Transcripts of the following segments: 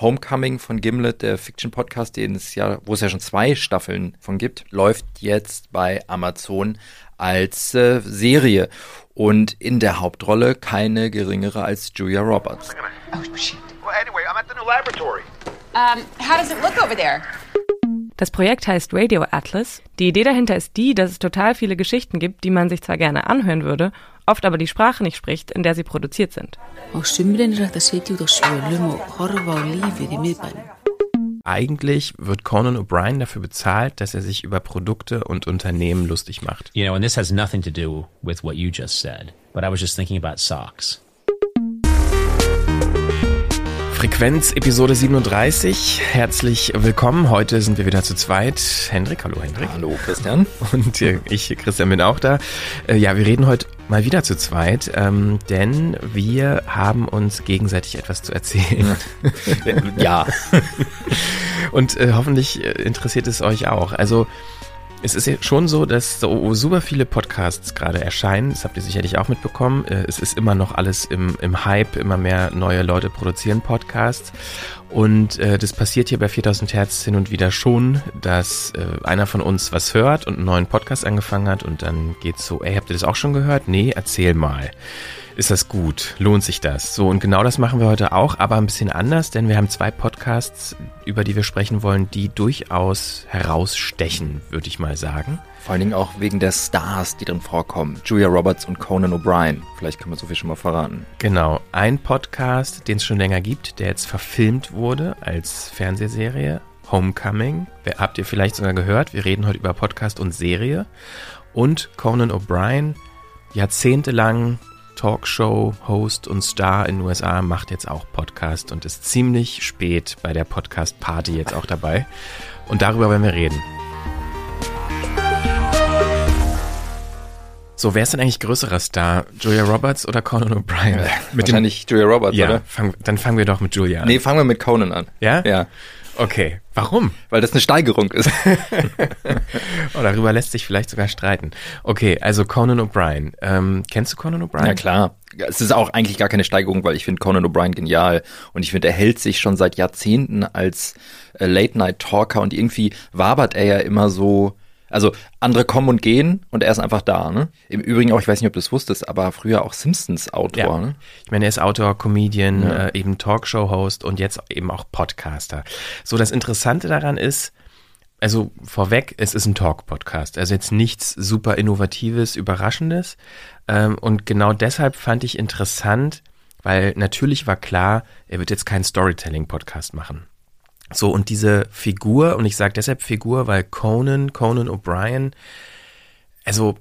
Homecoming von Gimlet, der Fiction-Podcast, den es ja, wo es ja schon zwei Staffeln von gibt, läuft jetzt bei Amazon als äh, Serie. Und in der Hauptrolle keine geringere als Julia Roberts. Oh, shit. Well, anyway, I'm at the new laboratory. Um, how does it look over there? Das Projekt heißt Radio Atlas. Die Idee dahinter ist die, dass es total viele Geschichten gibt, die man sich zwar gerne anhören würde, oft aber die Sprache nicht spricht, in der sie produziert sind. Eigentlich wird Conan O'Brien dafür bezahlt, dass er sich über Produkte und Unternehmen lustig macht. You know, and this has nothing to do with what you just said, but I was just thinking about socks. Frequenz Episode 37. Herzlich willkommen. Heute sind wir wieder zu zweit. Hendrik, hallo Hendrik. Hallo Christian. Und ich, Christian, bin auch da. Äh, ja, wir reden heute mal wieder zu zweit, ähm, denn wir haben uns gegenseitig etwas zu erzählen. ja. Und äh, hoffentlich äh, interessiert es euch auch. Also es ist ja schon so, dass so super viele Podcasts gerade erscheinen. Das habt ihr sicherlich auch mitbekommen. Äh, es ist immer noch alles im, im Hype. Immer mehr neue Leute produzieren Podcasts. Und äh, das passiert hier bei 4000 Hertz hin und wieder schon, dass äh, einer von uns was hört und einen neuen Podcast angefangen hat und dann geht's so, ey, habt ihr das auch schon gehört? Nee, erzähl mal ist das gut? Lohnt sich das? So, und genau das machen wir heute auch, aber ein bisschen anders, denn wir haben zwei Podcasts, über die wir sprechen wollen, die durchaus herausstechen, würde ich mal sagen. Vor allen Dingen auch wegen der Stars, die drin vorkommen. Julia Roberts und Conan O'Brien. Vielleicht kann man so viel schon mal verraten. Genau. Ein Podcast, den es schon länger gibt, der jetzt verfilmt wurde als Fernsehserie. Homecoming. Habt ihr vielleicht sogar gehört? Wir reden heute über Podcast und Serie. Und Conan O'Brien, jahrzehntelang Talkshow-Host und Star in den USA, macht jetzt auch Podcast und ist ziemlich spät bei der Podcast-Party jetzt auch dabei. Und darüber werden wir reden. So, wer ist denn eigentlich größerer Star? Julia Roberts oder Conan O'Brien? Äh, Wahrscheinlich Julia Roberts, ja, oder? Fang, dann fangen wir doch mit Julia an. Nee, fangen wir mit Conan an. Ja? Ja. Okay. Warum? Weil das eine Steigerung ist. oh, darüber lässt sich vielleicht sogar streiten. Okay, also Conan O'Brien. Ähm, kennst du Conan O'Brien? Ja, klar. Es ist auch eigentlich gar keine Steigerung, weil ich finde Conan O'Brien genial. Und ich finde, er hält sich schon seit Jahrzehnten als äh, Late-Night-Talker und irgendwie wabert er ja immer so also andere kommen und gehen und er ist einfach da. Ne? Im Übrigen auch, ich weiß nicht, ob du es wusstest, aber früher auch Simpsons-Autor. Ja. Ne? Ich meine, er ist Autor, Comedian, ja. äh, eben Talkshow-Host und jetzt eben auch Podcaster. So, das Interessante daran ist, also vorweg, es ist ein Talk-Podcast, also jetzt nichts super Innovatives, Überraschendes. Ähm, und genau deshalb fand ich interessant, weil natürlich war klar, er wird jetzt keinen Storytelling-Podcast machen. So, und diese Figur, und ich sage deshalb Figur, weil Conan, Conan O'Brien, also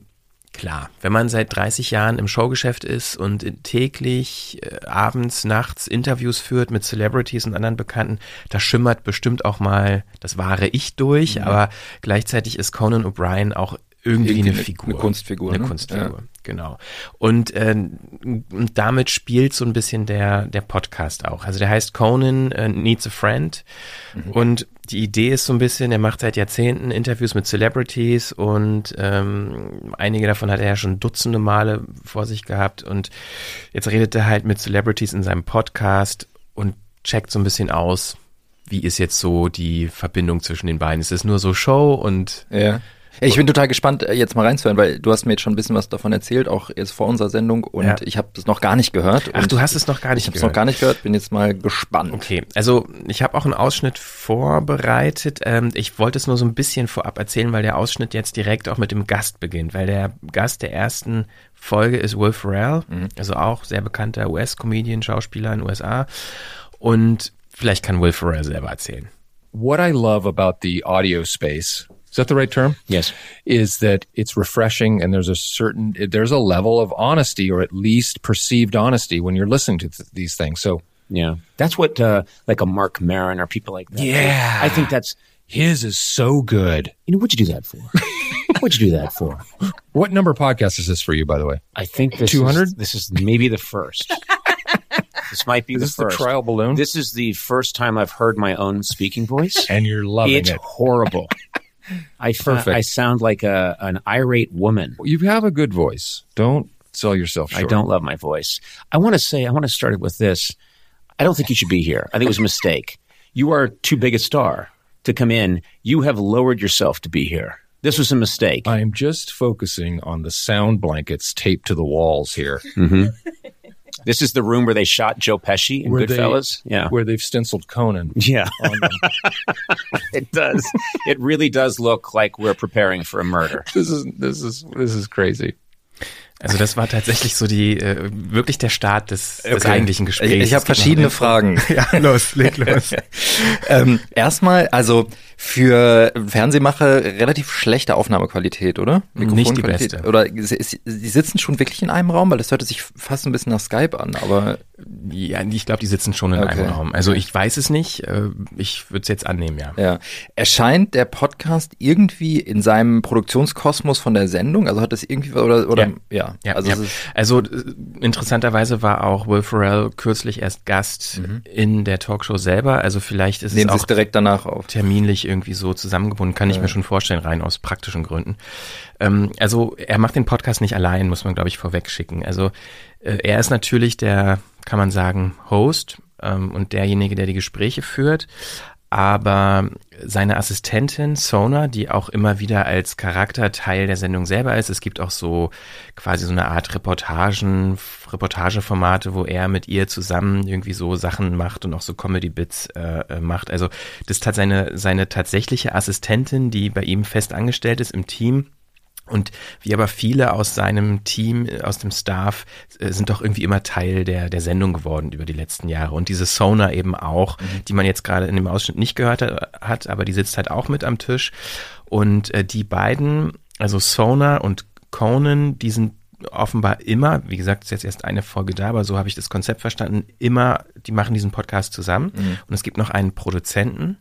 klar, wenn man seit 30 Jahren im Showgeschäft ist und täglich, äh, abends, nachts Interviews führt mit Celebrities und anderen Bekannten, da schimmert bestimmt auch mal das wahre Ich durch, mhm. aber gleichzeitig ist Conan O'Brien auch irgendwie, irgendwie eine, Figur. Eine Kunstfigur. Eine ne? Kunstfigur, ja. genau. Und, äh, und damit spielt so ein bisschen der, der Podcast auch. Also der heißt Conan äh, Needs a Friend. Mhm. Und die Idee ist so ein bisschen, er macht seit Jahrzehnten Interviews mit Celebrities und ähm, einige davon hat er ja schon dutzende Male vor sich gehabt. Und jetzt redet er halt mit Celebrities in seinem Podcast und checkt so ein bisschen aus, wie ist jetzt so die Verbindung zwischen den beiden? Ist es nur so Show und ja. Ich bin total gespannt, äh, jetzt mal reinzuhören, weil du hast mir jetzt schon ein bisschen was davon erzählt, auch jetzt vor unserer Sendung und ja. ich habe das noch gar nicht gehört. Ach, du hast es noch gar nicht ich gehört? Ich habe es noch gar nicht gehört, bin jetzt mal gespannt. Okay, also ich habe auch einen Ausschnitt vorbereitet. Ähm, ich wollte es nur so ein bisschen vorab erzählen, weil der Ausschnitt jetzt direkt auch mit dem Gast beginnt, weil der Gast der ersten Folge ist Will Ferrell, mhm. also auch sehr bekannter US-Comedian, Schauspieler in den USA und vielleicht kann Will Ferrell selber erzählen. What I love about the audio space Is that the right term? Yes. Is that it's refreshing and there's a certain, there's a level of honesty or at least perceived honesty when you're listening to th- these things. So, yeah, that's what, uh, like a Mark Maron or people like that. Yeah. I think that's, his is so good. You know, what'd you do that for? what'd you do that for? What number podcast is this for you, by the way? I think this 200? This is maybe the first. This might be is the this first. the trial balloon. This is the first time I've heard my own speaking voice, and you're loving it's it. It's horrible. I Perfect. I sound like a an irate woman. You have a good voice. Don't sell yourself short. I don't love my voice. I want to say I want to start it with this. I don't think you should be here. I think it was a mistake. You are too big a star to come in. You have lowered yourself to be here. This was a mistake. I'm just focusing on the sound blankets taped to the walls here. Mm-hmm. This is the room where they shot Joe Pesci in Where they- Goodfellas. yeah. Where they've stenciled Conan. yeah. on them. it does. It really does look like we're preparing for a murder. this is this is this is crazy. Also das war tatsächlich so die äh, wirklich der Start des, des Okay. eigentlichen Gesprächs. Ich, ich habe noch verschiedene Fragen. Ja, los, leg los. ähm, erstmal, also für Fernsehmacher relativ schlechte Aufnahmequalität, oder? Nicht die beste. Oder sie sitzen schon wirklich in einem Raum, weil das hörte sich fast ein bisschen nach Skype an, aber Ja, ich glaube, die sitzen schon in Okay. einem Raum. Also ich weiß es nicht. äh, Ich würde es jetzt annehmen, ja. ja. Erscheint der Podcast irgendwie in seinem Produktionskosmos von der Sendung? Also hat das irgendwie oder oder ja, Ja, also also, es ja. ist, also äh, interessanterweise war auch Will Ferrell kürzlich erst Gast in der Talkshow selber. Also vielleicht ist Mhm. nehmen es auch direkt danach auf. terminlich irgendwie so zusammengebunden, kann ich mir schon vorstellen, rein aus praktischen Gründen. Ähm, also er macht den Podcast nicht allein, muss man glaube ich vorweg schicken. Also äh, er ist natürlich der, kann man sagen, Host ähm, und derjenige, der die Gespräche führt. Aber seine Assistentin Sona, die auch immer wieder als Charakter Teil der Sendung selber ist, es gibt auch so quasi so eine Art Reportagen, Reportageformate, wo er mit ihr zusammen irgendwie so Sachen macht und auch so Comedy-Bits äh, äh, macht. Also das hat seine, seine tatsächliche Assistentin, die bei ihm fest angestellt ist im Team. Und wie aber viele aus seinem Team, äh, aus dem Staff, äh, sind doch irgendwie immer Teil der, der Sendung geworden über die letzten Jahre. Und diese Sona eben auch, die man jetzt gerade in dem Ausschnitt nicht gehört hat, hat, aber die sitzt halt auch mit am Tisch. Und äh, die beiden, also Sona und Conan, die sind offenbar immer, wie gesagt, ist jetzt erst eine Folge da, aber so habe ich das Konzept verstanden, immer, die machen diesen Podcast zusammen. Und es gibt noch einen Produzenten,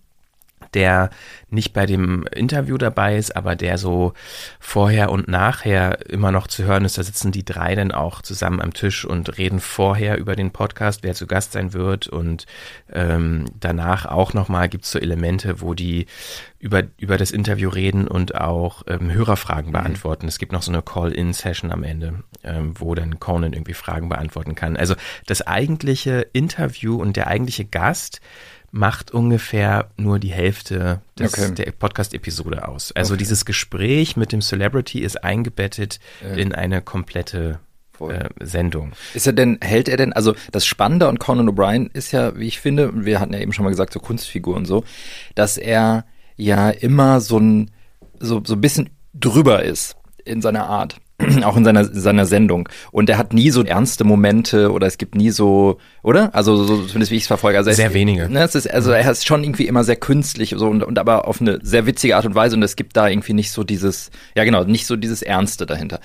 der nicht bei dem Interview dabei ist, aber der so vorher und nachher immer noch zu hören ist. Da sitzen die drei dann auch zusammen am Tisch und reden vorher über den Podcast, wer zu Gast sein wird und ähm, danach auch nochmal gibt's so Elemente, wo die über, über das Interview reden und auch ähm, Hörerfragen beantworten. Es gibt noch so eine Call-In-Session am Ende, ähm, wo dann Conan irgendwie Fragen beantworten kann. Also das eigentliche Interview und der eigentliche Gast macht ungefähr nur die Hälfte des, Okay. der Podcast-Episode aus. Also dieses Gespräch mit dem Celebrity ist eingebettet in eine komplette äh, Sendung. Ist er denn, hält er denn, also das Spannende an Conan O'Brien ist ja, wie ich finde, und wir hatten ja eben schon mal gesagt, so Kunstfigur und so, dass er ja immer so ein, so, so ein bisschen drüber ist in seiner Art. Auch in seiner, seiner Sendung. Und er hat nie so ernste Momente oder es gibt nie so, oder? Also so, zumindest wie ich es verfolge. Also er Sehr ist, wenige. Ne, es ist, also er ist schon irgendwie immer sehr künstlich so und, und aber auf eine sehr witzige Art und Weise und es gibt da irgendwie nicht so dieses, ja genau, nicht so dieses Ernste dahinter.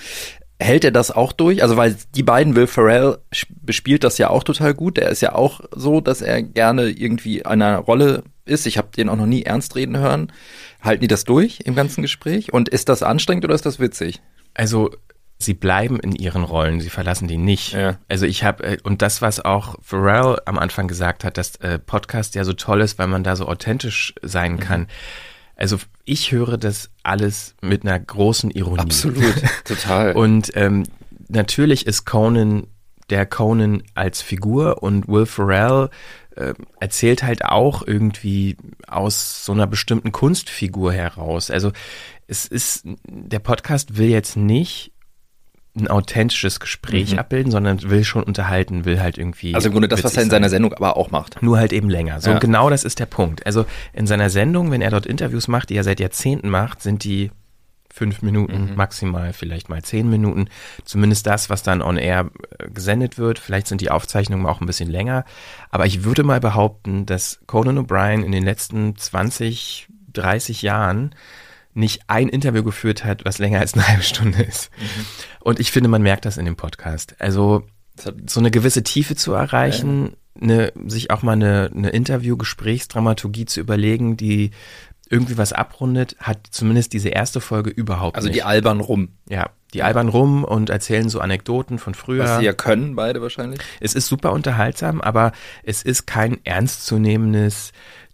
Hält er das auch durch? Also, weil die beiden, Will Ferrell bespielt das ja auch total gut. Der ist ja auch so, dass er gerne irgendwie in einer Rolle ist. Ich habe den auch noch nie ernst reden hören. Halten die das durch im ganzen Gespräch? Und ist das anstrengend oder ist das witzig? Also sie bleiben in ihren Rollen, sie verlassen die nicht. Ja. Also ich habe äh, und das, was auch Pharrell am Anfang gesagt hat, dass äh, Podcast ja so toll ist, weil man da so authentisch sein kann. Also ich höre das alles mit einer großen Ironie. Total. Und ähm, natürlich ist Conan der Conan als Figur und Will Ferrell äh, erzählt halt auch irgendwie aus so einer bestimmten Kunstfigur heraus. Also es ist, der Podcast will jetzt nicht ein authentisches Gespräch abbilden, sondern will schon unterhalten, will halt irgendwie. also im Grunde das, was er in sein. seiner Sendung aber auch macht. Nur halt eben länger. So Ja. genau das ist der Punkt. Also in seiner Sendung, wenn er dort Interviews macht, die er seit Jahrzehnten macht, sind die fünf Minuten, maximal vielleicht mal zehn Minuten. Zumindest das, was dann on air äh, gesendet wird. Vielleicht sind die Aufzeichnungen auch ein bisschen länger. Aber ich würde mal behaupten, dass Conan O'Brien in den letzten 20, 30 Jahren nicht ein Interview geführt hat, was länger als eine halbe Stunde ist. Und ich finde, man merkt das in dem Podcast. Also so eine gewisse Tiefe zu erreichen, eine, sich auch mal eine, eine Interview-Gesprächsdramaturgie zu überlegen, die irgendwie was abrundet, hat zumindest diese erste Folge überhaupt Also nicht. die albern rum. ja, die albern rum und erzählen so Anekdoten von früher. Was sie ja können, beide wahrscheinlich. Es ist super unterhaltsam, aber es ist kein ernstzunehmendes,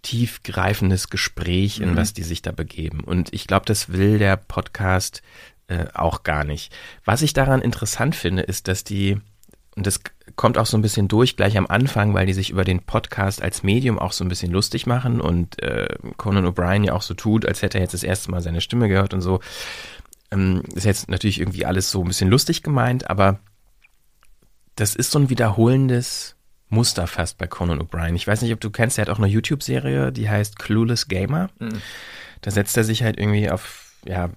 tiefgreifendes Gespräch, in was die sich da begeben. Und ich glaube, das will der Podcast äh, auch gar nicht. Was ich daran interessant finde, ist, dass die und das kommt auch so ein bisschen durch gleich am Anfang, weil die sich über den Podcast als Medium auch so ein bisschen lustig machen und äh, Conan O'Brien ja auch so tut, als hätte er jetzt das erste Mal seine Stimme gehört und so. Ähm, ist jetzt natürlich irgendwie alles so ein bisschen lustig gemeint, aber das ist so ein wiederholendes Muster fast bei Conan O'Brien. Ich weiß nicht, ob du kennst, er hat auch eine YouTube-Serie, die heißt Clueless Gamer. Mhm. Da setzt er sich halt irgendwie auf ja,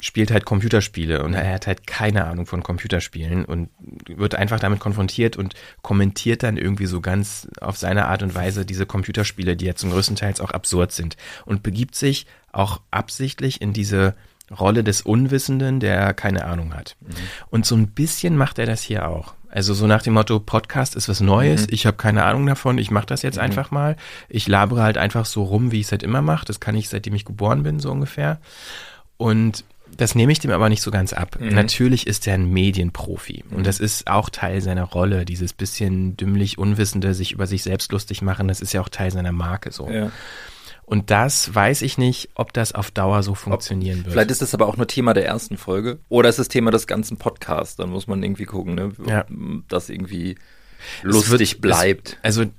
spielt halt Computerspiele und er hat halt keine Ahnung von Computerspielen und wird einfach damit konfrontiert und kommentiert dann irgendwie so ganz auf seine Art und Weise diese Computerspiele, die ja zum größten Teil auch absurd sind und begibt sich auch absichtlich in diese Rolle des Unwissenden, der keine Ahnung hat. Mhm. Und so ein bisschen macht er das hier auch. Also so nach dem Motto, Podcast ist was Neues, mhm. ich habe keine Ahnung davon, ich mache das jetzt mhm. einfach mal. Ich labere halt einfach so rum, wie ich es halt immer mache. Das kann ich, seitdem ich geboren bin, so ungefähr. Und das nehme ich dem aber nicht so ganz ab. Mhm. Natürlich ist er ein Medienprofi und mhm. das ist auch Teil seiner Rolle, dieses bisschen dümmlich Unwissende, sich über sich selbst lustig machen, das ist ja auch Teil seiner Marke so. Ja. Und das weiß ich nicht, ob das auf Dauer so funktionieren ob, wird. Vielleicht ist das aber auch nur Thema der ersten Folge oder ist es Thema des ganzen Podcasts. Dann muss man irgendwie gucken, ne? Ja. das irgendwie lustig wird, bleibt. Es, also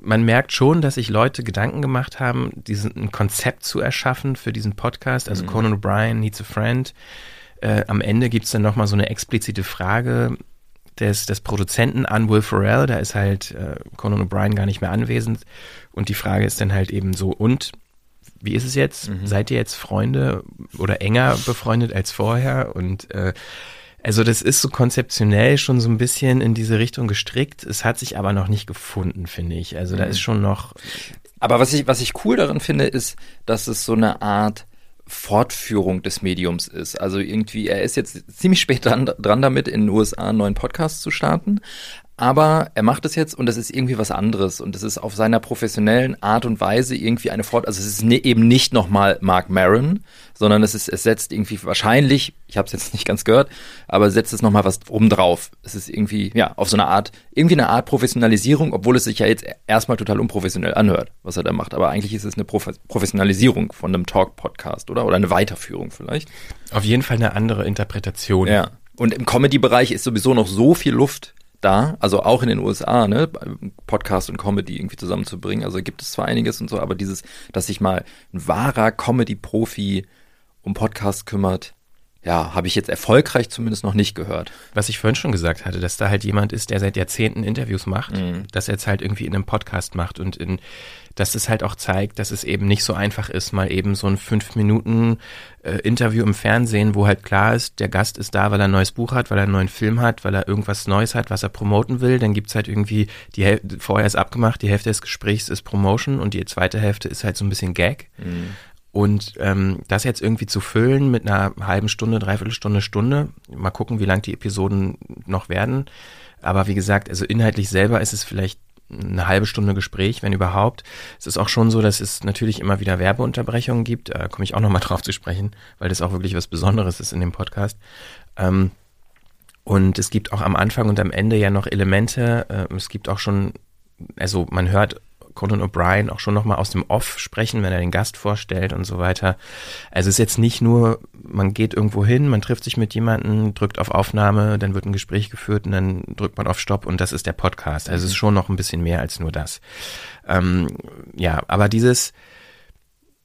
man merkt schon, dass sich Leute Gedanken gemacht haben, diesen ein Konzept zu erschaffen für diesen Podcast. Also mhm. Conan O'Brien needs a friend. Äh, am Ende gibt es dann nochmal so eine explizite Frage des, des Produzenten an Will Ferrell. Da ist halt äh, Conan O'Brien gar nicht mehr anwesend. Und die Frage ist dann halt eben so, und wie ist es jetzt? Mhm. Seid ihr jetzt Freunde oder enger befreundet als vorher? Und äh, also das ist so konzeptionell schon so ein bisschen in diese Richtung gestrickt. Es hat sich aber noch nicht gefunden, finde ich. Also da mhm. ist schon noch. Aber was ich, was ich cool daran finde, ist, dass es so eine Art Fortführung des Mediums ist. Also irgendwie, er ist jetzt ziemlich spät dran, dran damit, in den USA einen neuen Podcast zu starten, aber er macht es jetzt und das ist irgendwie was anderes und es ist auf seiner professionellen Art und Weise irgendwie eine Fort. Also es ist ne, eben nicht nochmal Mark Maron, sondern es ist, es setzt irgendwie wahrscheinlich, ich habe es jetzt nicht ganz gehört, aber setzt es nochmal was oben drauf. Es ist irgendwie, ja, auf so eine Art, irgendwie eine Art Professionalisierung, obwohl es sich ja jetzt erstmal total unprofessionell anhört, was er da macht. Aber eigentlich ist es eine Prof Professionalisierung von einem Talk-Podcast, oder? Oder eine Weiterführung vielleicht. Auf jeden Fall eine andere Interpretation. Ja. Und im Comedy-Bereich ist sowieso noch so viel Luft da, also auch in den USA, ne, Podcast und Comedy irgendwie zusammenzubringen. Also gibt es zwar einiges und so, aber dieses, dass sich mal ein wahrer Comedy-Profi um Podcast kümmert, ja, habe ich jetzt erfolgreich zumindest noch nicht gehört. Was ich vorhin schon gesagt hatte, dass da halt jemand ist, der seit Jahrzehnten Interviews macht, mhm. dass er jetzt halt irgendwie in einem Podcast macht und in, dass es halt auch zeigt, dass es eben nicht so einfach ist, mal eben so ein fünf Minuten äh, Interview im Fernsehen, wo halt klar ist, der Gast ist da, weil er ein neues Buch hat, weil er einen neuen Film hat, weil er irgendwas Neues hat, was er promoten will. Dann gibt's halt irgendwie, die Häl vorher ist abgemacht, die Hälfte des Gesprächs ist Promotion und die zweite Hälfte ist halt so ein bisschen Gag. Mhm. Und ähm, das jetzt irgendwie zu füllen mit einer halben Stunde, dreiviertel Stunde, Stunde, mal gucken, wie lang die Episoden noch werden. Aber wie gesagt, also inhaltlich selber ist es vielleicht eine halbe Stunde Gespräch, wenn überhaupt. Es ist auch schon so, dass es natürlich immer wieder Werbeunterbrechungen gibt. Da komme ich auch nochmal drauf zu sprechen, weil das auch wirklich was Besonderes ist in dem Podcast. Ähm, und es gibt auch am Anfang und am Ende ja noch Elemente. Äh, es gibt auch schon, also man hört Conan O'Brien auch schon nochmal aus dem Off sprechen, wenn er den Gast vorstellt und so weiter. Also es ist jetzt nicht nur, man geht irgendwo hin, man trifft sich mit jemandem, drückt auf Aufnahme, dann wird ein Gespräch geführt und dann drückt man auf Stopp und das ist der Podcast. Also es ist schon noch ein bisschen mehr als nur das. Ähm, ja, aber dieses,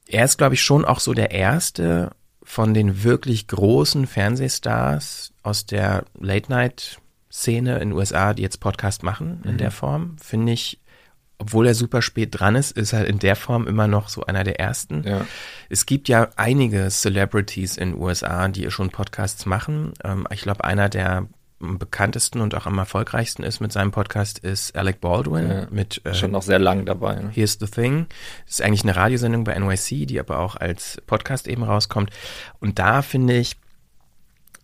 er ist glaube ich schon auch so der erste von den wirklich großen Fernsehstars aus der Late Night Szene in den USA, die jetzt Podcast machen in mhm. der Form, finde ich obwohl er super spät dran ist, ist er in der Form immer noch so einer der ersten. Ja. Es gibt ja einige Celebrities in den USA, die schon Podcasts machen. Ähm, ich glaube, einer der bekanntesten und auch am erfolgreichsten ist mit seinem Podcast ist Alec Baldwin ja, mit äh, schon noch sehr lang dabei. Ne? Here's the Thing. Das ist eigentlich eine Radiosendung bei NYC, die aber auch als Podcast eben rauskommt. Und da finde ich,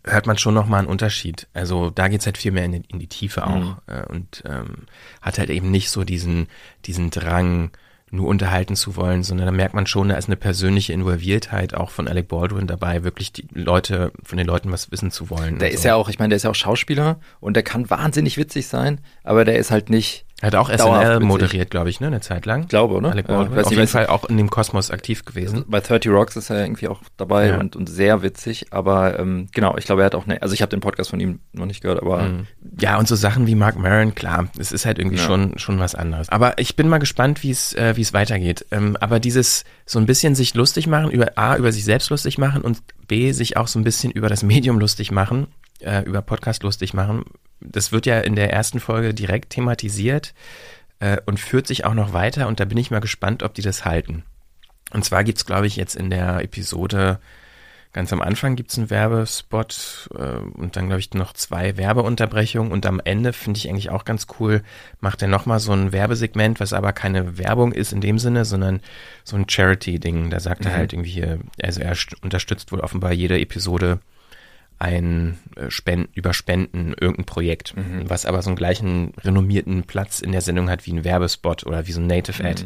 hört man schon nochmal einen Unterschied. Also da geht's halt viel mehr in, in die Tiefe auch mhm. äh, und ähm, hat halt eben nicht so diesen, diesen Drang, nur unterhalten zu wollen, sondern da merkt man schon, da ist eine persönliche Involviertheit auch von Alec Baldwin dabei, wirklich die Leute, von den Leuten was wissen zu wollen. Der ist so. ja auch, ich meine, der ist ja auch Schauspieler und der kann wahnsinnig witzig sein, aber der ist halt nicht Er hat auch SNL moderiert, glaube ich, ne, eine Zeit lang. Glaube, ne? Alec Baldwin. weiß Auf jeden Fall auch in dem Kosmos aktiv gewesen. Bei 30 Rocks ist er irgendwie auch dabei Ja. und, und sehr witzig, aber ähm, genau, ich glaube, er hat auch eine, also ich habe den Podcast von ihm noch nicht gehört, aber Ja, und so Sachen wie Mark Maron, klar, es ist halt irgendwie Ja. schon, schon was anderes. Aber ich bin mal gespannt, wie es, äh, wie es weitergeht. Ähm, aber dieses so ein bisschen sich lustig machen, über A, über sich selbst lustig machen und B, sich auch so ein bisschen über das Medium lustig machen, äh, über Podcast lustig machen, das wird ja in der ersten Folge direkt thematisiert äh, und führt sich auch noch weiter und da bin ich mal gespannt, ob die das halten. Und zwar gibt's, glaube ich, jetzt in der Episode Ganz am Anfang gibt's einen Werbespot äh, und dann, glaube ich, noch zwei Werbeunterbrechungen und am Ende finde ich eigentlich auch ganz cool, macht er nochmal so ein Werbesegment, was aber keine Werbung ist in dem Sinne, sondern so ein Charity-Ding. Da sagt er halt irgendwie hier, also er st- unterstützt wohl offenbar jede Episode ein äh, Spenden, über Spenden irgendein Projekt, was aber so einen gleichen renommierten Platz in der Sendung hat wie ein Werbespot oder wie so ein Native Ad.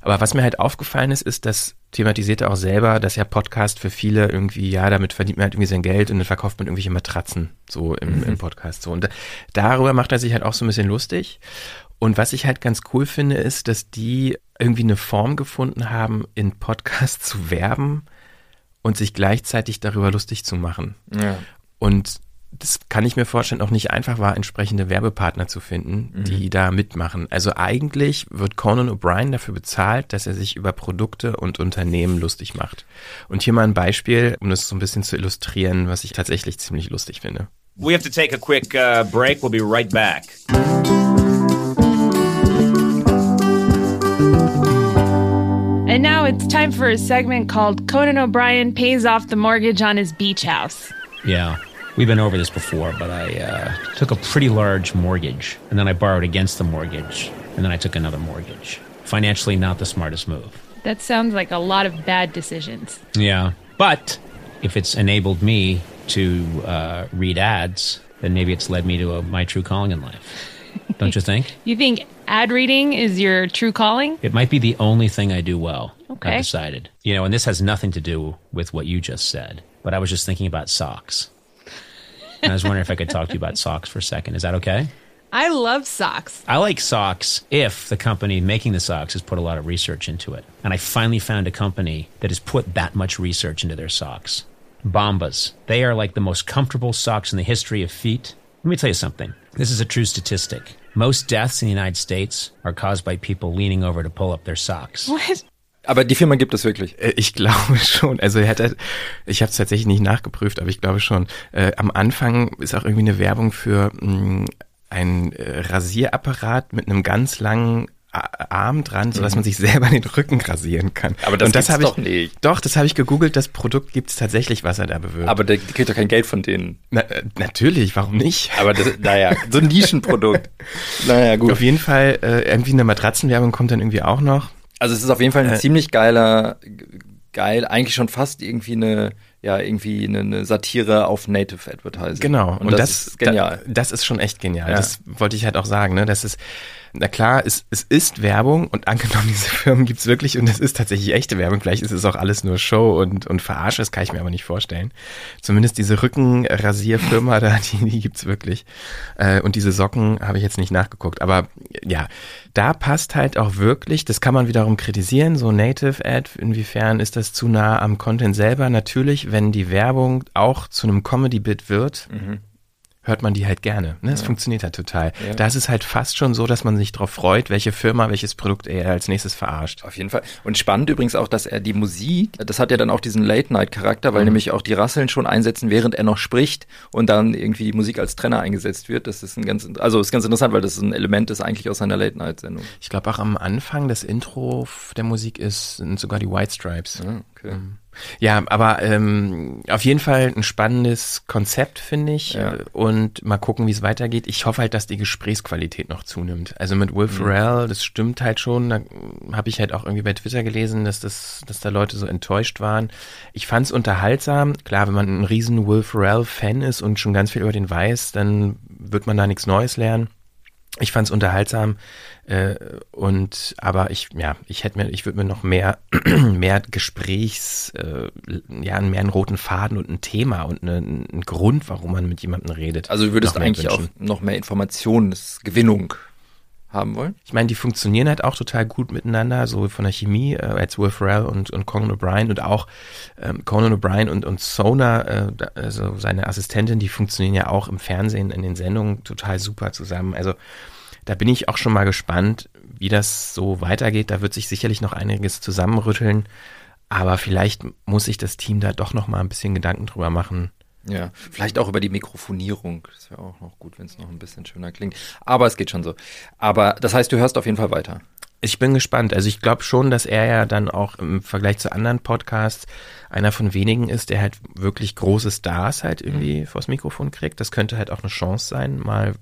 Aber was mir halt aufgefallen ist, ist, dass thematisiert er auch selber, dass ja Podcast für viele irgendwie, ja, damit verdient man halt irgendwie sein Geld und dann verkauft man irgendwelche Matratzen so im, im Podcast. So. Und da- darüber macht er sich halt auch so ein bisschen lustig. Und was ich halt ganz cool finde, ist, dass die irgendwie eine Form gefunden haben, in Podcasts zu werben und sich gleichzeitig darüber lustig zu machen. ja. Und das kann ich mir vorstellen, auch nicht einfach war, entsprechende Werbepartner zu finden, die da mitmachen. Also eigentlich wird Conan O'Brien dafür bezahlt, dass er sich über Produkte und Unternehmen lustig macht. Und hier mal ein Beispiel, um das so ein bisschen zu illustrieren, was ich tatsächlich ziemlich lustig finde. We have to take a quick uh, break. We'll be right back. And now it's time for a segment called Conan O'Brien Pays Off the Mortgage on His Beach House. Yeah. We've been over this before, but I uh, took a pretty large mortgage, and then I borrowed against the mortgage, and then I took another mortgage. Financially, not the smartest move. That sounds like a lot of bad decisions. Yeah. But if it's enabled me to uh, read ads, then maybe it's led me to a, my true calling in life. Don't you think? You think ad reading is your true calling? It might be the only thing I do well. Okay. I've decided. You know, and this has nothing to do with what you just said, but I was just thinking about socks. And I was wondering if I could talk to you about socks for a second. Is that okay? I love socks. I like socks if the company making the socks has put a lot of research into it. And I finally found a company that has put that much research into their socks. Bombas. They are like the most comfortable socks in the history of feet. Let me tell you something. This is a true statistic. Most deaths in the United States are caused by people leaning over to pull up their socks. What? Aber die Firma gibt es wirklich. Äh, Ich glaube schon. Also er hat, ich habe es tatsächlich nicht nachgeprüft, aber ich glaube schon. Äh, am Anfang ist auch irgendwie eine Werbung für mh, ein äh, Rasierapparat mit einem ganz langen Arm dran, sodass man sich selber den Rücken rasieren kann. Mhm. Aber das Und gibt's habe ich, doch nicht. Doch, das habe ich gegoogelt. Das Produkt gibt es tatsächlich, was er da bewirbt. Aber der, die kriegt doch kein Geld von denen. Na, äh, natürlich, warum nicht? Aber das, naja, so ein Nischenprodukt. naja, gut. Auf jeden Fall, äh, irgendwie eine Matratzenwerbung kommt dann irgendwie auch noch. Also es ist auf jeden Fall ein Äh, ziemlich geiler, geil, eigentlich schon fast irgendwie eine, ja, irgendwie eine, eine Satire auf Native Advertising. Genau. Und, das, ist genial. Da, das ist schon echt genial. Ja. Das wollte ich halt auch sagen. Ne? Das ist, na klar, es, es ist Werbung und angenommen, diese Firmen gibt's wirklich und es ist tatsächlich echte Werbung. Vielleicht ist es auch alles nur Show und, und Verarsche, das kann ich mir aber nicht vorstellen. Zumindest diese Rückenrasierfirma da, die, die gibt's wirklich. Äh, und diese Socken habe ich jetzt nicht nachgeguckt. Aber ja, da passt halt auch wirklich, das kann man wiederum kritisieren, so Native Ad, inwiefern ist das zu nah am Content selber? Natürlich, wenn die Werbung auch zu einem Comedy-Bit wird, hört man die halt gerne. Ne? Es funktioniert halt total. Ja. Da ist es halt fast schon so, dass man sich darauf freut, welche Firma, welches Produkt er als nächstes verarscht. Auf jeden Fall. Und spannend übrigens auch, dass er die Musik, das hat ja dann auch diesen Late-Night-Charakter, weil nämlich auch die Rasseln schon einsetzen, während er noch spricht und dann irgendwie die Musik als Trenner eingesetzt wird. Das ist ein ganz, also ist ganz interessant, weil das ein Element ist eigentlich aus seiner Late-Night-Sendung. Ich glaube auch am Anfang das Intro der Musik ist sind sogar die White Stripes. Ah, okay. Ja, aber ähm, auf jeden Fall ein spannendes Konzept, finde ich. Ja. Äh, Und mal gucken, wie es weitergeht. Ich hoffe halt, dass die Gesprächsqualität noch zunimmt. Also mit Will Ferrell, das stimmt halt schon. Da habe ich halt auch irgendwie bei Twitter gelesen, dass das, dass da Leute so enttäuscht waren. Ich fand es unterhaltsam. Klar, wenn man ein riesen Will Ferrell-Fan ist und schon ganz viel über den weiß, dann wird man da nichts Neues lernen. Ich fand es unterhaltsam äh, und aber ich ja ich hätte mir ich würde mir noch mehr mehr Gesprächs äh, ja mehr einen roten Faden und ein Thema und eine, einen Grund warum man mit jemandem redet Also du würdest eigentlich auch wünschen. noch mehr Informationsgewinnung haben wollen. Ich meine, die funktionieren halt auch total gut miteinander, so von der Chemie, äh, als Will Ferrell und, und Conan O'Brien und auch ähm, Conan O'Brien und, und Sona, äh, also seine Assistentin, die funktionieren ja auch im Fernsehen, in den Sendungen total super zusammen. Also da bin ich auch schon mal gespannt, wie das so weitergeht. Da wird sich sicherlich noch einiges zusammenrütteln. Aber vielleicht muss sich das Team da doch noch mal ein bisschen Gedanken drüber machen. Ja, vielleicht auch über die Mikrofonierung. Das wäre auch noch gut, wenn es noch ein bisschen schöner klingt. Aber es geht schon so. Aber das heißt, du hörst auf jeden Fall weiter. Ich bin gespannt. Also ich glaube schon, dass er ja dann auch im Vergleich zu anderen Podcasts einer von wenigen ist, der halt wirklich große Stars halt irgendwie mhm. vors Mikrofon kriegt. Das könnte halt auch eine Chance sein, mal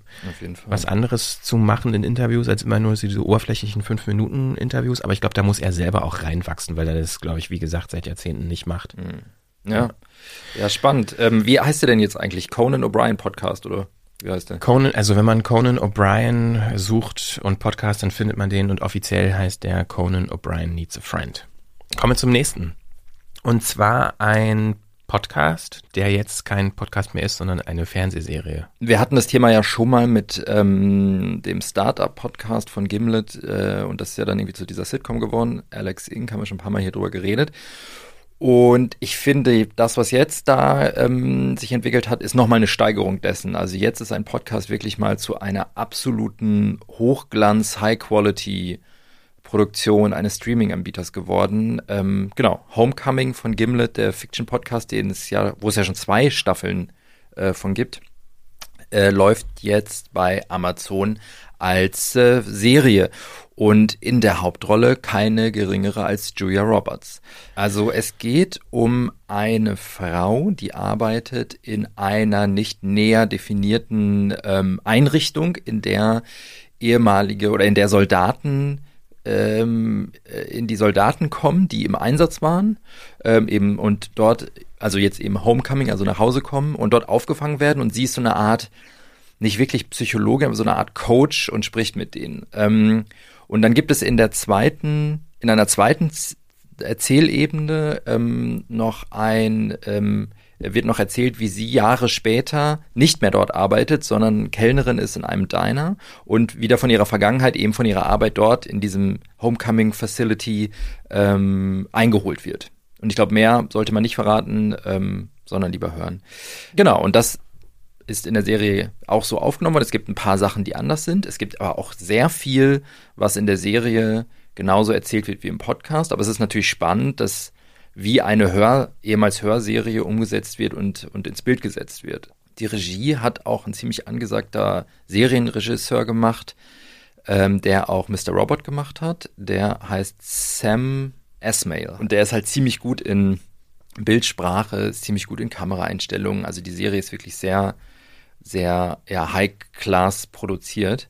was anderes zu machen in Interviews, als immer nur diese oberflächlichen fünf Minuten Interviews. Aber ich glaube, da muss er selber auch reinwachsen, weil er das, glaube ich, wie gesagt, seit Jahrzehnten nicht macht. Mhm. Ja. ja, spannend. Ähm, wie heißt der denn jetzt eigentlich? Conan O'Brien Podcast, oder? Wie heißt der? Conan, also wenn man Conan O'Brien sucht und Podcast, dann findet man den und offiziell heißt der Conan O'Brien Needs a Friend. Kommen wir zum nächsten. Und zwar ein Podcast, der jetzt kein Podcast mehr ist, sondern eine Fernsehserie. Wir hatten das Thema ja schon mal mit ähm, dem Startup-Podcast von Gimlet äh, und das ist ja dann irgendwie zu dieser Sitcom geworden. Alex Inc. haben wir schon ein paar Mal hier drüber geredet. Und ich finde, das, was jetzt da ähm, sich entwickelt hat, ist nochmal eine Steigerung dessen. Also jetzt ist ein Podcast wirklich mal zu einer absoluten Hochglanz, High-Quality Produktion eines Streaming-Anbieters geworden. Ähm, genau, Homecoming von Gimlet, der Fiction-Podcast, den es ja, wo es ja schon zwei Staffeln äh, von gibt, äh, läuft jetzt bei Amazon als äh, Serie und in der Hauptrolle keine geringere als Julia Roberts. Also es geht um eine Frau, die arbeitet in einer nicht näher definierten ähm, Einrichtung, in der ehemalige oder in der Soldaten ähm, äh, in die Soldaten kommen, die im Einsatz waren, ähm, eben und dort, also jetzt eben Homecoming, also nach Hause kommen und dort aufgefangen werden und sie ist so eine Art, nicht wirklich Psychologe, aber so eine Art Coach und spricht mit denen. Ähm, und dann gibt es in der zweiten, in einer zweiten Erzählebene ähm, noch ein, ähm, wird noch erzählt, wie sie Jahre später nicht mehr dort arbeitet, sondern Kellnerin ist in einem Diner und wieder von ihrer Vergangenheit, eben von ihrer Arbeit dort in diesem Homecoming Facility ähm, eingeholt wird. Und ich glaube, mehr sollte man nicht verraten, ähm, sondern lieber hören. Genau, und das ist in der Serie auch so aufgenommen worden. Es gibt ein paar Sachen, die anders sind. Es gibt aber auch sehr viel, was in der Serie genauso erzählt wird wie im Podcast. Aber es ist natürlich spannend, dass wie eine Hör, ehemals Hörserie umgesetzt wird und, und ins Bild gesetzt wird. Die Regie hat auch ein ziemlich angesagter Serienregisseur gemacht, ähm, der auch Mr. Robot gemacht hat. Der heißt Sam Esmail. Und der ist halt ziemlich gut in Bildsprache, ziemlich gut in Kameraeinstellungen. Also die Serie ist wirklich sehr sehr ja, High-Class produziert.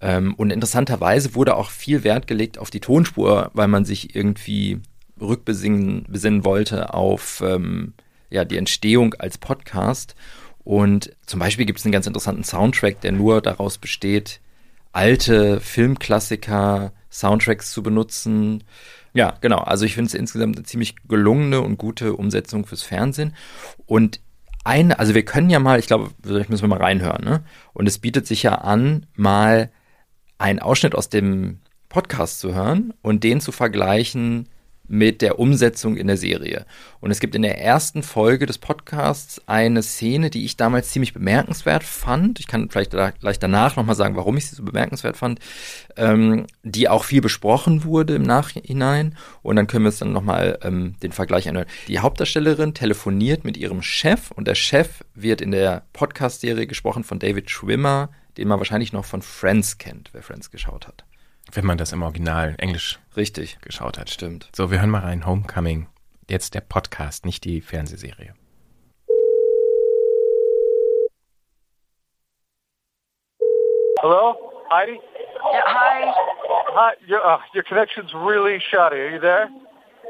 Ähm, und interessanterweise wurde auch viel Wert gelegt auf die Tonspur, weil man sich irgendwie rückbesinnen besinnen wollte auf ähm, ja, die Entstehung als Podcast. Und zum Beispiel gibt es einen ganz interessanten Soundtrack, der nur daraus besteht, alte Filmklassiker, Soundtracks zu benutzen. Ja, genau. Also ich finde es insgesamt eine ziemlich gelungene und gute Umsetzung fürs Fernsehen. Und eine, also wir können ja mal, ich glaube, vielleicht müssen wir mal reinhören, ne? Und es bietet sich ja an, mal einen Ausschnitt aus dem Podcast zu hören und den zu vergleichen mit der Umsetzung in der Serie. Und es gibt in der ersten Folge des Podcasts eine Szene, die ich damals ziemlich bemerkenswert fand. Ich kann vielleicht da, gleich danach nochmal sagen, warum ich sie so bemerkenswert fand, ähm, die auch viel besprochen wurde im Nachhinein. Und dann können wir uns dann nochmal ähm, den Vergleich anhören. Die Hauptdarstellerin telefoniert mit ihrem Chef und der Chef wird in der Podcast-Serie gesprochen von David Schwimmer, den man wahrscheinlich noch von Friends kennt, wer Friends geschaut hat. Wenn man das im Original Englisch richtig geschaut hat. Stimmt. So, wir hören mal rein. Homecoming. Jetzt der Podcast, nicht die Fernsehserie. Hello, Heidi. Yeah, hi. Hi. Your uh, your connection's really shoddy. Are you there?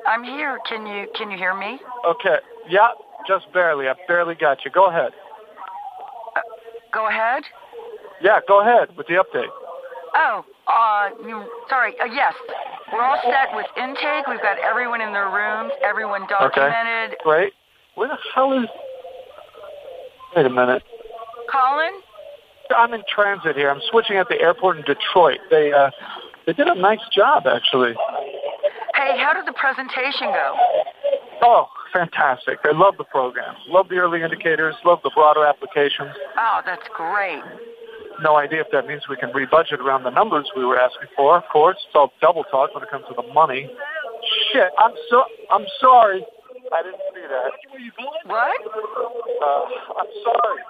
I'm here. Can you can you hear me? Okay. Yeah, just barely. I barely got you. Go ahead. Uh, go ahead. Yeah, go ahead with the update. Oh, uh, you, sorry. Uh, yes, we're all set with intake. We've got everyone in their rooms. Everyone documented. Okay. Great. Where the hell is? Wait a minute. Colin. I'm in transit here. I'm switching at the airport in Detroit. They uh, they did a nice job, actually. Hey, how did the presentation go? Oh, fantastic! I love the program. Love the early indicators. Love the broader applications. Oh, that's great. No idea if that means we can rebudget around the numbers we were asking for. Of course, it's all double talk when it comes to the money. Shit, I'm so I'm sorry. I didn't see that. What? Uh, I'm sorry.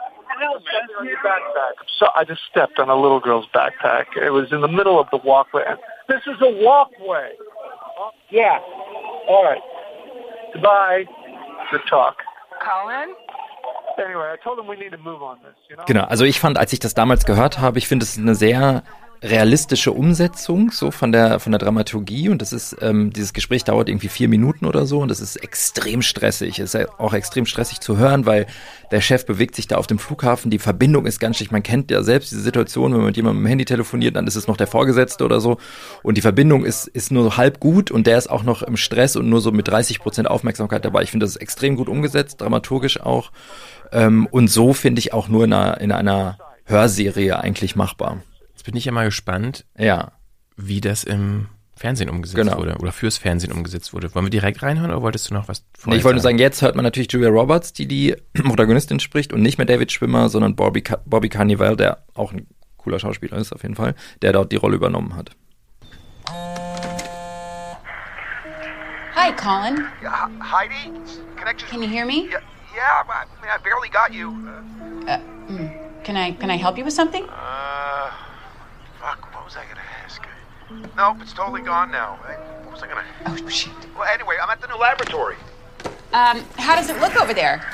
On your backpack. So I just stepped on a little girl's backpack. It was in the middle of the walkway. This is a walkway. Yeah. All right. Goodbye. Good talk. Colin? Genau, also ich fand, als ich das damals gehört habe, ich finde es eine sehr realistische Umsetzung so von der von der Dramaturgie und das ist ähm, dieses Gespräch dauert irgendwie vier Minuten oder so und das ist extrem stressig. Es ist auch extrem stressig zu hören, weil der Chef bewegt sich da auf dem Flughafen, die Verbindung ist ganz schlecht. Man kennt ja selbst diese Situation, wenn man mit jemandem im Handy telefoniert, dann ist es noch der Vorgesetzte oder so und die Verbindung ist ist nur halb gut und der ist auch noch im Stress und nur so mit 30 Prozent Aufmerksamkeit dabei. Ich finde das ist extrem gut umgesetzt, dramaturgisch auch ähm, und so finde ich auch nur in einer, in einer Hörserie eigentlich machbar. Bin ich ja mal gespannt, Ja. wie das im Fernsehen umgesetzt Genau. wurde oder fürs Fernsehen umgesetzt wurde. Wollen wir direkt reinhören oder wolltest du noch was Nee, ich wollte nur sagen, jetzt hört man natürlich Julia Roberts, die die Protagonistin spricht und nicht mehr David Schwimmer, sondern Bobby, Ca- Bobby Carnival, der auch ein cooler Schauspieler ist auf jeden Fall, der dort die Rolle übernommen hat. Hi, Colin. Yeah, Heidi? Connections. Can you hear me? Yeah, yeah I, mean, I barely got you. Uh, Can I can I help you with something? uh, was I gonna ask? Nope, it's totally gone now. What was I gonna... Oh shit. Well, anyway, I'm at the new laboratory. Um, how does it look over there?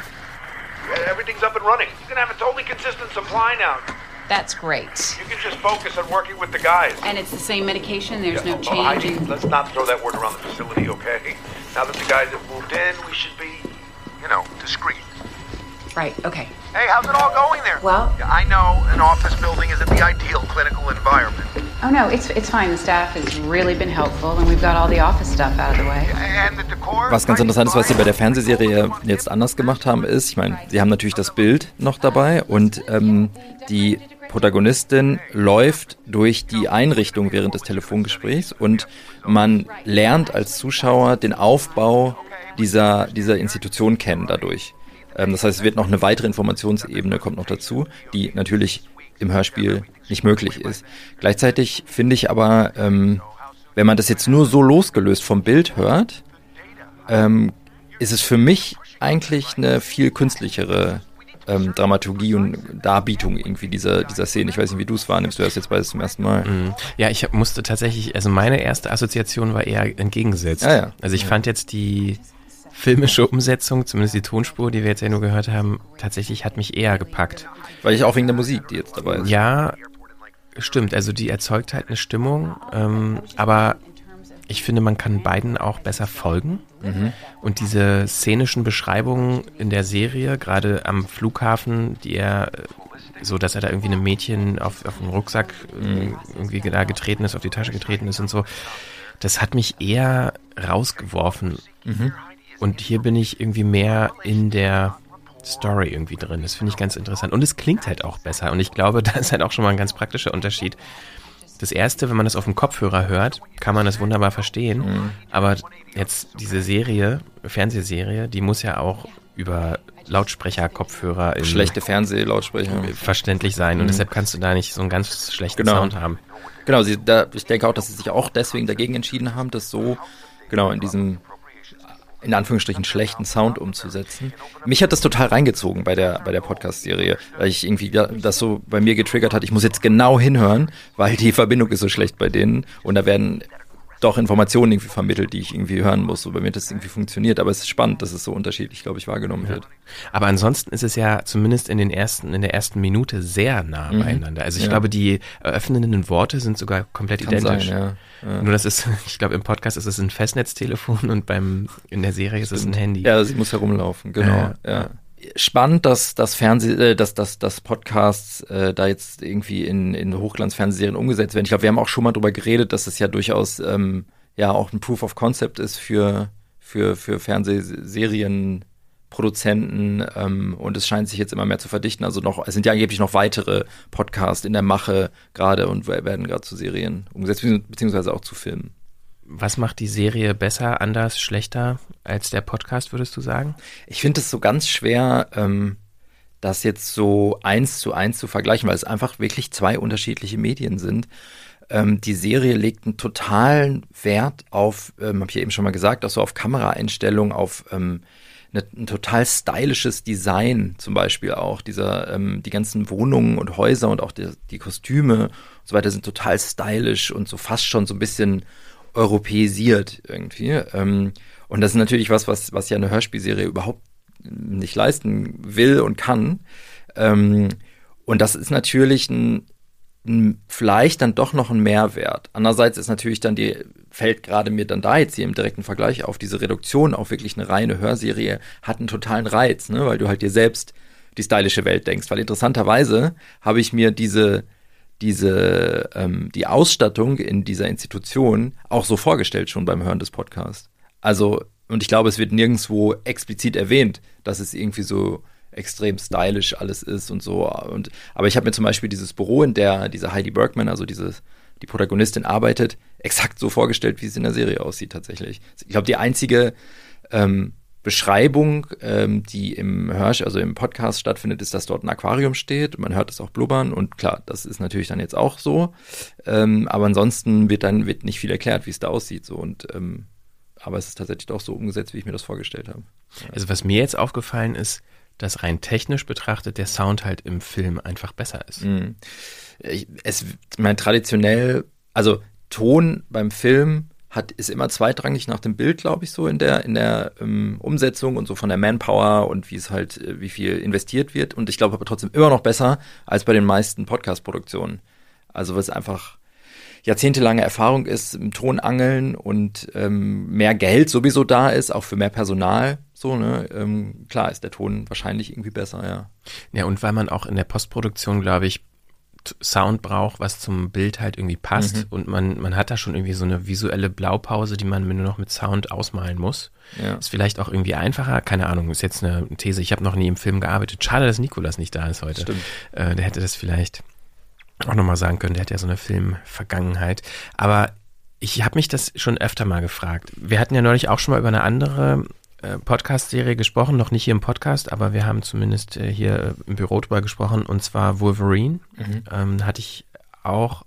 Everything's up and running. You can have a totally consistent supply now. That's great. You can just focus on working with the guys. And it's the same medication. There's Yeah, no oh, change. In- let's not throw that word around the facility, okay? Now that the guys have moved in, we should be, you know, discreet. Right. Okay. Hey, how's it all going there? Well- Yeah, I know an office building isn't the ideal clinical environment. Oh no, it's it's fine. The staff has really been helpful, and we've got all the office stuff out of the way. And the decor? Was ganz interessant ist, was sie bei der Fernsehserie jetzt anders gemacht haben, ist, ich meine, sie haben natürlich das Bild noch dabei und ähm, die Protagonistin läuft durch die Einrichtung während des Telefongesprächs und man lernt als Zuschauer den Aufbau dieser, dieser Institution kennen dadurch. Ähm, das heißt, es wird noch eine weitere Informationsebene kommt noch dazu, die natürlich im Hörspiel nicht möglich ist. Gleichzeitig finde ich aber, ähm, wenn man das jetzt nur so losgelöst vom Bild hört, ähm, ist es für mich eigentlich eine viel künstlichere ähm, Dramaturgie und Darbietung irgendwie dieser, dieser Szene. Ich weiß nicht, wie du es wahrnimmst. Du hörst jetzt beides zum ersten Mal. Mhm. Ja, ich musste tatsächlich, also meine erste Assoziation war eher entgegengesetzt. Ja, ja. Also ich fand jetzt die filmische Umsetzung, zumindest die Tonspur, die wir jetzt ja nur gehört haben, tatsächlich hat mich eher gepackt. Weil ich auch wegen der Musik, die jetzt dabei ist. Ja, stimmt. Also die erzeugt halt eine Stimmung, ähm, aber ich finde, man kann beiden auch besser folgen. Mhm. Und diese szenischen Beschreibungen in der Serie, gerade am Flughafen, die er äh, so, dass er da irgendwie einem Mädchen auf, auf den Rucksack äh, irgendwie da getreten ist, auf die Tasche getreten ist und so, das hat mich eher rausgeworfen. Mhm. Und hier bin ich irgendwie mehr in der Story irgendwie drin. Das finde ich ganz interessant. Und es klingt halt auch besser. Und ich glaube, da ist halt auch schon mal ein ganz praktischer Unterschied. Das erste, wenn man das auf dem Kopfhörer hört, kann man das wunderbar verstehen. Mhm. Aber jetzt diese Serie, Fernsehserie, die muss ja auch über Lautsprecher, Kopfhörer Schlechte Fernsehlautsprecher. verständlich sein. Und Mhm. deshalb kannst du da nicht so einen ganz schlechten Genau. Sound haben. Genau, sie, da, ich denke auch, dass sie sich auch deswegen dagegen entschieden haben, das so, genau, in diesem, in Anführungsstrichen, schlechten Sound umzusetzen. Mich hat das total reingezogen bei der, bei der Podcast-Serie, weil ich irgendwie da- das so bei mir getriggert hat, ich muss jetzt genau hinhören, weil die Verbindung ist so schlecht bei denen und da werden doch Informationen irgendwie vermittelt, die ich irgendwie hören muss, so bei mir das irgendwie funktioniert. Aber es ist spannend, dass es so unterschiedlich, glaube ich, wahrgenommen wird. Aber ansonsten ist es ja zumindest in den ersten, in der ersten Minute sehr nah Mhm. beieinander. Also ich Ja. glaube, die eröffnenden Worte sind sogar komplett Kann identisch. sein, ja. Ja. Nur das ist, ich glaube, im Podcast ist es ein Festnetztelefon und beim in der Serie ist es ein Handy. Ja, sie muss herumlaufen, genau. Ja. Spannend, dass das Fernseh, äh, dass, dass, dass Podcasts äh, da jetzt irgendwie in, in Hochglanzfernsehserien umgesetzt werden. Ich glaube, wir haben auch schon mal drüber geredet, dass es ja durchaus ähm, ja auch ein Proof of Concept ist für, für, für Fernsehserienproduktion Produzenten ähm, und es scheint sich jetzt immer mehr zu verdichten. Also noch, es sind ja angeblich noch weitere Podcasts in der Mache gerade und werden gerade zu Serien umgesetzt, beziehungsweise auch zu Filmen. Was macht die Serie besser, anders, schlechter als der Podcast, würdest du sagen? Ich finde es so ganz schwer, ähm, das jetzt so eins zu eins zu vergleichen, weil es einfach wirklich zwei unterschiedliche Medien sind. Ähm, die Serie legt einen totalen Wert auf, ähm, habe ich ja eben schon mal gesagt, auch so auf Kameraeinstellungen, auf ähm, eine, ein total stylisches Design zum Beispiel auch. Dieser, ähm, die ganzen Wohnungen und Häuser und auch die, die Kostüme und so weiter sind total stylisch und so fast schon so ein bisschen europäisiert irgendwie. Ähm, und das ist natürlich was, was, was ja eine Hörspielserie überhaupt nicht leisten will und kann. Ähm, und das ist natürlich ein, ein, vielleicht dann doch noch ein Mehrwert. Andererseits ist natürlich dann die, fällt gerade mir dann da jetzt hier im direkten Vergleich auf, diese Reduktion auf wirklich eine reine Hörserie hat einen totalen Reiz, ne? weil du halt dir selbst die stylische Welt denkst. Weil interessanterweise habe ich mir diese diese ähm, die Ausstattung in dieser Institution auch so vorgestellt schon beim Hören des Podcasts. Also und ich glaube, es wird nirgendwo explizit erwähnt, dass es irgendwie so extrem stylisch alles ist und so. Und aber ich habe mir zum Beispiel dieses Büro, in der diese Heidi Bergman, also diese die Protagonistin arbeitet, exakt so vorgestellt, wie es in der Serie aussieht tatsächlich. Ich glaube, die einzige ähm, Beschreibung, ähm, die im Hörsch, also im Podcast stattfindet, ist, dass dort ein Aquarium steht. Man hört es auch blubbern und klar, das ist natürlich dann jetzt auch so. Ähm, aber ansonsten wird dann wird nicht viel erklärt, wie es da aussieht. So und ähm, aber es ist tatsächlich doch so umgesetzt, wie ich mir das vorgestellt habe. Ja. Also was mir jetzt aufgefallen ist, dass rein technisch betrachtet der Sound halt im Film einfach besser ist. Mhm. Ich, es, mein traditionell, also Ton beim Film hat, ist immer zweitrangig nach dem Bild, glaube ich, so in der, in der ähm, Umsetzung und so von der Manpower und wie es halt, äh, wie viel investiert wird. Und ich glaube aber trotzdem immer noch besser als bei den meisten Podcast-Produktionen. Also was einfach jahrzehntelange Erfahrung ist im Tonangeln und ähm, mehr Geld sowieso da ist, auch für mehr Personal. So, ne? Ähm, klar ist der Ton wahrscheinlich irgendwie besser, ja. Ja, und weil man auch in der Postproduktion, glaube ich, Sound braucht, was zum Bild halt irgendwie passt. Mhm. Und man, man hat da schon irgendwie so eine visuelle Blaupause, die man nur noch mit Sound ausmalen muss. Ja. Ist vielleicht auch irgendwie einfacher. Keine Ahnung, ist jetzt eine These. Ich habe noch nie im Film gearbeitet. Schade, dass Nikolas nicht da ist heute. Stimmt. Äh, der hätte das vielleicht auch nochmal sagen können. Der hat ja so eine Filmvergangenheit. Aber ich habe mich das schon öfter mal gefragt. Wir hatten ja neulich auch schon mal über eine andere Podcast-Serie gesprochen, noch nicht hier im Podcast, aber wir haben zumindest äh, hier im Büro drüber gesprochen, und zwar Wolverine. Mhm. Ähm, hatte ich auch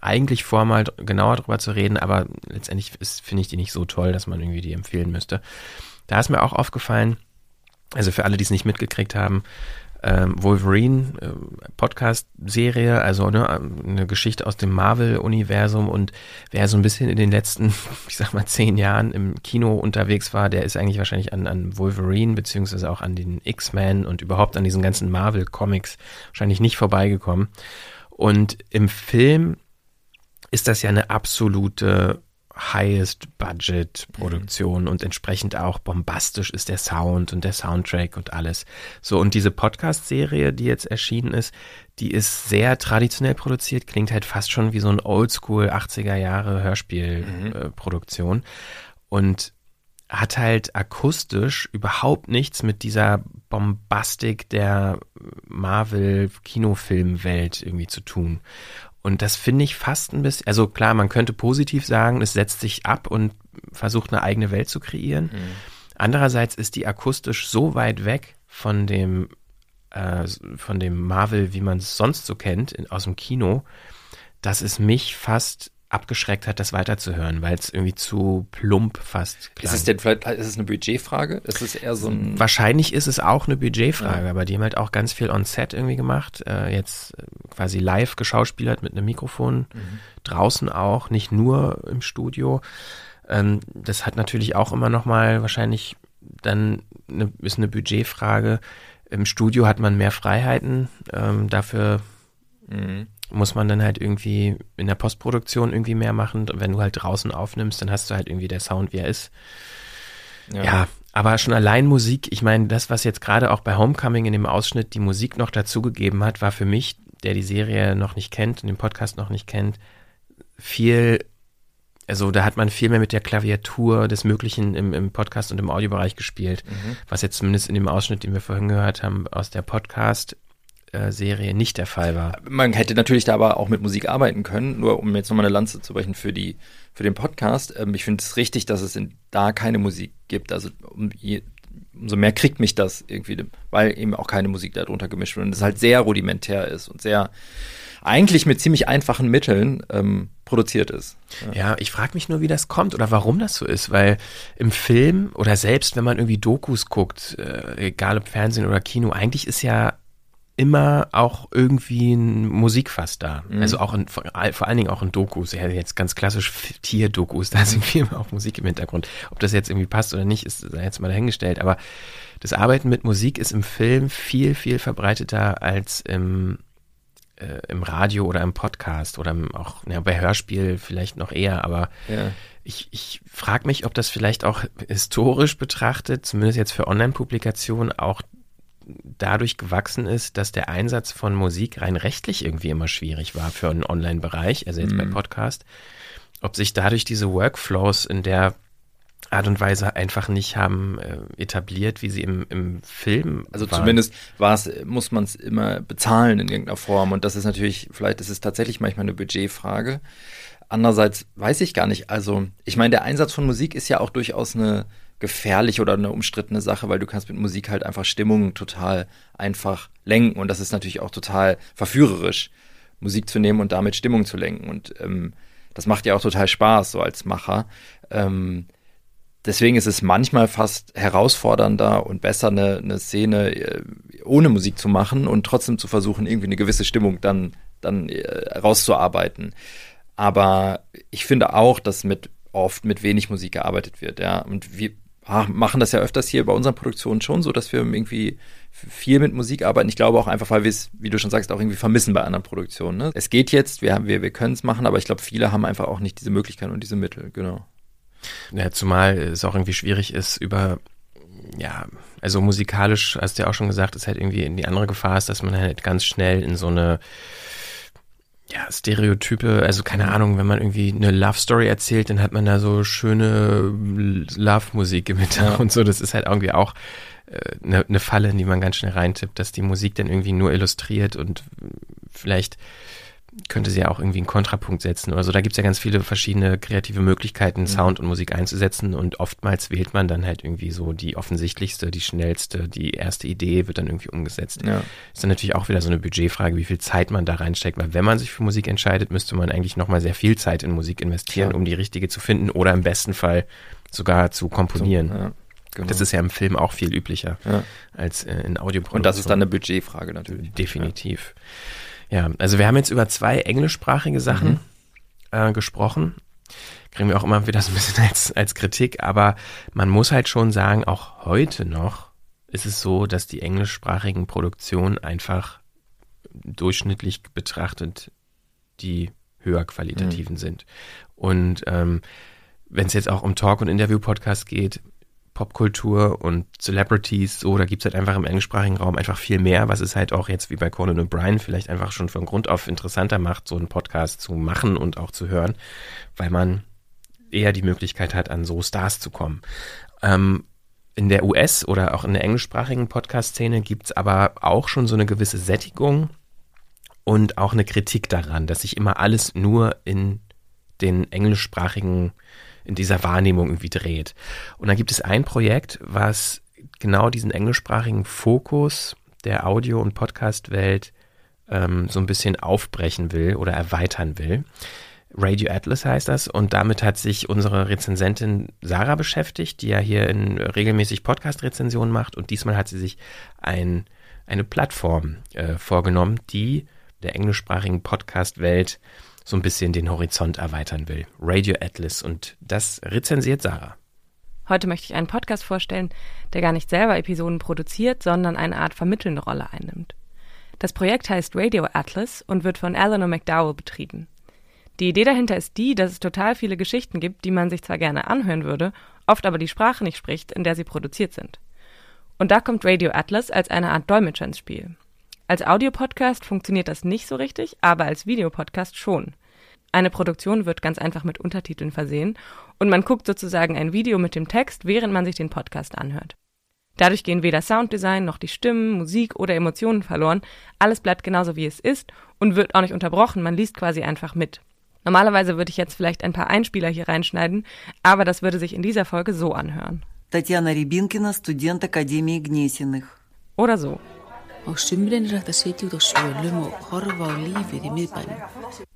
eigentlich vor, mal genauer drüber zu reden, aber letztendlich finde ich die nicht so toll, dass man irgendwie die empfehlen müsste. Da ist mir auch aufgefallen, also für alle, die es nicht mitgekriegt haben, ähm, Wolverine äh, Podcast-Serie, also ne, eine Geschichte aus dem Marvel-Universum und wer so ein bisschen in den letzten, ich sag mal, zehn Jahren im Kino unterwegs war, der ist eigentlich wahrscheinlich an, an Wolverine beziehungsweise auch an den X-Men und überhaupt an diesen ganzen Marvel-Comics wahrscheinlich nicht vorbeigekommen. Und im Film ist das ja eine absolute Highest-Budget-Produktion mhm. und entsprechend auch bombastisch ist der Sound und der Soundtrack und alles. So, und diese Podcast-Serie, die jetzt erschienen ist, die ist sehr traditionell produziert, klingt halt fast schon wie so ein Oldschool 80er Jahre Hörspielproduktion mhm. äh, und hat halt akustisch überhaupt nichts mit dieser Bombastik der Marvel-Kinofilmwelt irgendwie zu tun. Und das finde ich fast ein bisschen, also klar, man könnte positiv sagen, es setzt sich ab und versucht eine eigene Welt zu kreieren. Mhm. Andererseits ist die akustisch so weit weg von dem, äh, von dem Marvel, wie man es sonst so kennt, in, aus dem Kino, dass es mich fast abgeschreckt hat, das weiterzuhören, weil es irgendwie zu plump fast klang. Ist es denn vielleicht, ist es eine Budgetfrage? Ist es eher so ein Wahrscheinlich ist es auch eine Budgetfrage, ja. aber die haben halt auch ganz viel on Set irgendwie gemacht, äh, jetzt äh, quasi live geschauspielert mit einem Mikrofon, mhm. draußen auch, nicht nur im Studio. Ähm, das hat natürlich auch immer noch mal wahrscheinlich dann eine, ist eine Budgetfrage. Im Studio hat man mehr Freiheiten, ähm, dafür mhm muss man dann halt irgendwie in der Postproduktion irgendwie mehr machen. Wenn du halt draußen aufnimmst, dann hast du halt irgendwie der Sound, wie er ist. Ja, ja aber schon allein Musik, ich meine, das, was jetzt gerade auch bei Homecoming in dem Ausschnitt die Musik noch dazugegeben hat, war für mich, der die Serie noch nicht kennt und den Podcast noch nicht kennt, viel Also da hat man viel mehr mit der Klaviatur des Möglichen im, im Podcast und im Audiobereich gespielt, Mhm. was jetzt zumindest in dem Ausschnitt, den wir vorhin gehört haben, aus der Podcast-Serie nicht der Fall war. Man hätte natürlich da aber auch mit Musik arbeiten können, nur um jetzt nochmal eine Lanze zu brechen für die, für den Podcast. Ähm, ich finde es richtig, dass es in, da keine Musik gibt. Also um, je, umso mehr kriegt mich das irgendwie, weil eben auch keine Musik darunter gemischt wird und es halt sehr rudimentär ist und sehr eigentlich mit ziemlich einfachen Mitteln ähm, produziert ist. Ja, ich frage mich nur, wie das kommt oder warum das so ist, weil im Film oder selbst wenn man irgendwie Dokus guckt, äh, egal ob Fernsehen oder Kino, eigentlich ist ja immer auch irgendwie ein Musikfass da. Mhm. Also auch in, vor, allen Dingen auch in Dokus, ja jetzt ganz klassisch Tierdokus, da ist irgendwie immer auch Musik im Hintergrund. Ob das jetzt irgendwie passt oder nicht, ist jetzt mal dahingestellt, aber das Arbeiten mit Musik ist im Film viel, viel verbreiteter als im äh, im Radio oder im Podcast oder im, auch ja, bei Hörspiel vielleicht noch eher, aber Ja. ich, ich frage mich, ob das vielleicht auch historisch betrachtet, zumindest jetzt für Online-Publikationen, auch dadurch gewachsen ist, dass der Einsatz von Musik rein rechtlich irgendwie immer schwierig war für einen Online-Bereich, also jetzt bei Mhm. Podcast, ob sich dadurch diese Workflows in der Art und Weise einfach nicht haben äh, etabliert, wie sie im, im Film Also waren. zumindest war es, muss man es immer bezahlen in irgendeiner Form. Und das ist natürlich, vielleicht ist es tatsächlich manchmal eine Budgetfrage. Andererseits weiß ich gar nicht. Also, ich meine, der Einsatz von Musik ist ja auch durchaus eine gefährliche oder eine umstrittene Sache, weil du kannst mit Musik halt einfach Stimmungen total einfach lenken. Und das ist natürlich auch total verführerisch, Musik zu nehmen und damit Stimmung zu lenken. Und ähm, das macht ja auch total Spaß, so als Macher. Ähm, deswegen ist es manchmal fast herausfordernder und besser, eine, eine Szene äh, ohne Musik zu machen und trotzdem zu versuchen, irgendwie eine gewisse Stimmung dann, dann äh, rauszuarbeiten. Aber ich finde auch, dass mit oft mit wenig Musik gearbeitet wird, ja. Und ah, machen das ja öfters hier bei unseren Produktionen schon so, dass wir irgendwie viel mit Musik arbeiten. Ich glaube auch einfach, weil wir es, wie du schon sagst, auch irgendwie vermissen bei anderen Produktionen. Ne? Es geht jetzt, wir, haben, wir, wir können es machen, aber ich glaube, viele haben einfach auch nicht diese Möglichkeiten und diese Mittel, genau. Ja, zumal es auch irgendwie schwierig ist, über, ja, also musikalisch, hast du ja auch schon gesagt, ist halt irgendwie in die andere Gefahr ist, dass man halt ganz schnell in so eine, ja, Stereotype, also keine Ahnung, wenn man irgendwie eine Love Story erzählt, dann hat man da so schöne Love-Musik im Hintergrund und so. Das ist halt irgendwie auch äh, eine, eine Falle, in die man ganz schnell reintippt, dass die Musik dann irgendwie nur illustriert und vielleicht könnte sie ja auch irgendwie einen Kontrapunkt setzen oder so. Da gibt's ja ganz viele verschiedene kreative Möglichkeiten, Sound und Musik einzusetzen und oftmals wählt man dann halt irgendwie so die offensichtlichste, die schnellste, die erste Idee wird dann irgendwie umgesetzt. Ja. Ist dann natürlich auch wieder so eine Budgetfrage, wie viel Zeit man da reinsteckt, weil wenn man sich für Musik entscheidet, müsste man eigentlich nochmal sehr viel Zeit in Musik investieren, Klar. um die richtige zu finden oder im besten Fall sogar zu komponieren. Ja, genau. Das ist ja im Film auch viel üblicher Ja. als äh, in Audioproduktion. Und das ist dann eine Budgetfrage natürlich. Definitiv. Ja, also wir haben jetzt über zwei englischsprachige Sachen äh, gesprochen. Kriegen wir auch immer wieder so ein bisschen als, als Kritik, aber man muss halt schon sagen, auch heute noch ist es so, dass die englischsprachigen Produktionen einfach durchschnittlich betrachtet die höher qualitativen sind. Und ähm, wenn es jetzt auch um Talk- und Interview-Podcasts geht, Popkultur und Celebrities, so, da gibt's halt einfach im englischsprachigen Raum einfach viel mehr, was es halt auch jetzt wie bei Conan O'Brien vielleicht einfach schon von Grund auf interessanter macht, so einen Podcast zu machen und auch zu hören, weil man eher die Möglichkeit hat, an so Stars zu kommen. Ähm, in der US- oder auch in der englischsprachigen Podcast-Szene gibt's aber auch schon so eine gewisse Sättigung und auch eine Kritik daran, dass sich immer alles nur in den englischsprachigen, in dieser Wahrnehmung irgendwie dreht. Und dann gibt es ein Projekt, was genau diesen englischsprachigen Fokus der Audio- und Podcast-Welt ähm, so ein bisschen aufbrechen will oder erweitern will. Radio Atlas heißt das und damit hat sich unsere Rezensentin Sarah beschäftigt, die ja hier in regelmäßig Podcast-Rezensionen macht und diesmal hat sie sich ein, eine Plattform äh, vorgenommen, die der englischsprachigen Podcast-Welt so ein bisschen den Horizont erweitern will. Radio Atlas und das rezensiert Sarah. Heute möchte ich einen Podcast vorstellen, der gar nicht selber Episoden produziert, sondern eine Art vermittelnde Rolle einnimmt. Das Projekt heißt Radio Atlas und wird von Eleanor McDowell betrieben. Die Idee dahinter ist die, dass es total viele Geschichten gibt, die man sich zwar gerne anhören würde, oft aber die Sprache nicht spricht, in der sie produziert sind. Und da kommt Radio Atlas als eine Art Dolmetscher ins Spiel. Als Audiopodcast funktioniert das nicht so richtig, aber als Videopodcast schon. Eine Produktion wird ganz einfach mit Untertiteln versehen und man guckt sozusagen ein Video mit dem Text, während man sich den Podcast anhört. Dadurch gehen weder Sounddesign noch die Stimmen, Musik oder Emotionen verloren. Alles bleibt genauso wie es ist und wird auch nicht unterbrochen. Man liest quasi einfach mit. Normalerweise würde ich jetzt vielleicht ein paar Einspieler hier reinschneiden, aber das würde sich in dieser Folge so anhören. Татьяна Рябинкина, студент Академии Гнесиных. Oder so. Á sumrin er hægt að setja út á svölum og horfa á lífið í miðbænum.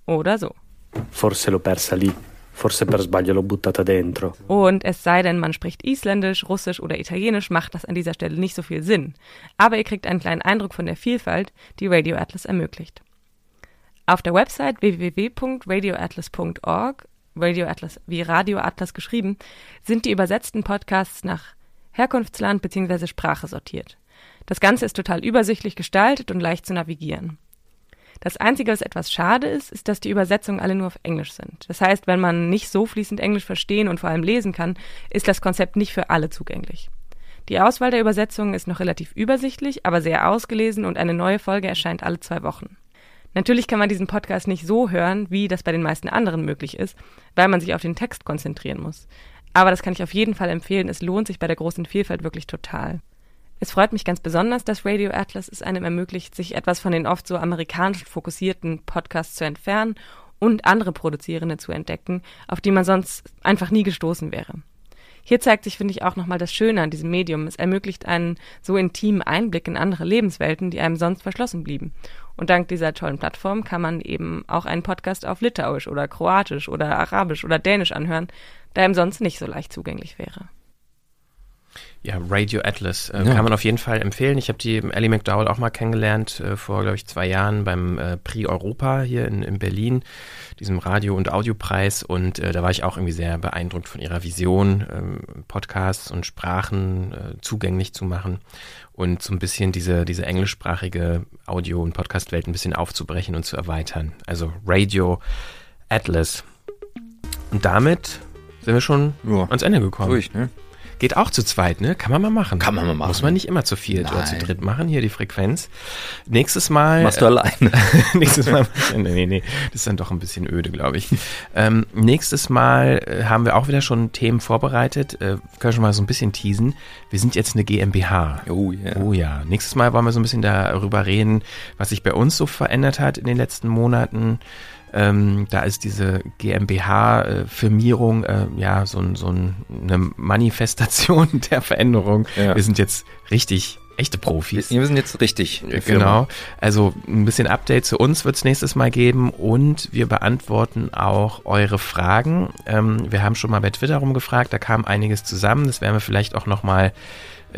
Oder so. Forse l'ho persa lì. Forse per sbaglio l'ho buttata dentro. Und es sei denn, man spricht Isländisch, Russisch oder Italienisch, macht das an dieser Stelle nicht so viel Sinn. Aber ihr kriegt einen kleinen Eindruck von der Vielfalt, die Radio Atlas ermöglicht. Auf der Website www.radioatlas.org, Radio Atlas wie Radio Atlas geschrieben, sind die übersetzten Podcasts nach Herkunftsland bzw. Sprache sortiert. Das Ganze ist total übersichtlich gestaltet und leicht zu navigieren. Das Einzige, was etwas schade ist, ist, dass die Übersetzungen alle nur auf Englisch sind. Das heißt, wenn man nicht so fließend Englisch verstehen und vor allem lesen kann, ist das Konzept nicht für alle zugänglich. Die Auswahl der Übersetzungen ist noch relativ übersichtlich, aber sehr ausgelesen und eine neue Folge erscheint alle zwei Wochen. Natürlich kann man diesen Podcast nicht so hören, wie das bei den meisten anderen möglich ist, weil man sich auf den Text konzentrieren muss. Aber das kann ich auf jeden Fall empfehlen, es lohnt sich bei der großen Vielfalt wirklich total. Es freut mich ganz besonders, dass Radio Atlas es einem ermöglicht, sich etwas von den oft so amerikanisch fokussierten Podcasts zu entfernen und andere Produzierende zu entdecken, auf die man sonst einfach nie gestoßen wäre. Hier zeigt sich, finde ich, auch nochmal das Schöne an diesem Medium. Es ermöglicht einen so intimen Einblick in andere Lebenswelten, die einem sonst verschlossen blieben. Und dank dieser tollen Plattform kann man eben auch einen Podcast auf Litauisch oder Kroatisch oder Arabisch oder Dänisch anhören, der ihm sonst nicht so leicht zugänglich wäre. Ja, Radio Atlas äh, ja. kann man auf jeden Fall empfehlen. Ich habe die Ellie McDowell auch mal kennengelernt äh, vor, glaube ich, zwei Jahren beim äh, Prix Europa hier in, in Berlin, diesem Radio- und Audiopreis. Und äh, da war ich auch irgendwie sehr beeindruckt von ihrer Vision, ähm, Podcasts und Sprachen äh, zugänglich zu machen und so ein bisschen diese, diese englischsprachige Audio- und Podcast-Welt ein bisschen aufzubrechen und zu erweitern. Also Radio Atlas. Und damit sind wir schon ja. ans Ende gekommen. Durch, ne? Geht auch zu zweit, ne? Kann man mal machen. Kann man mal machen. Muss man nicht immer zu viert oder zu dritt machen, hier die Frequenz. Nächstes Mal. Machst du äh, alleine. nächstes Mal. nee, nee, nee. Das ist dann doch ein bisschen öde, glaube ich. Ähm, nächstes Mal äh, haben wir auch wieder schon Themen vorbereitet. Äh, können schon mal so ein bisschen teasen. Wir sind jetzt eine GmbH. Oh ja. Yeah. Oh ja. Nächstes Mal wollen wir so ein bisschen darüber reden, was sich bei uns so verändert hat in den letzten Monaten. Ähm, da ist diese GmbH-Firmierung äh, ja so, so eine Manifestation der Veränderung. Ja. Wir sind jetzt richtig echte Profis. Wir sind jetzt richtig. Genau. Also ein bisschen Update zu uns wird es nächstes Mal geben und wir beantworten auch eure Fragen. Ähm, wir haben schon mal bei Twitter rumgefragt, da kam einiges zusammen. Das werden wir vielleicht auch nochmal mal äh,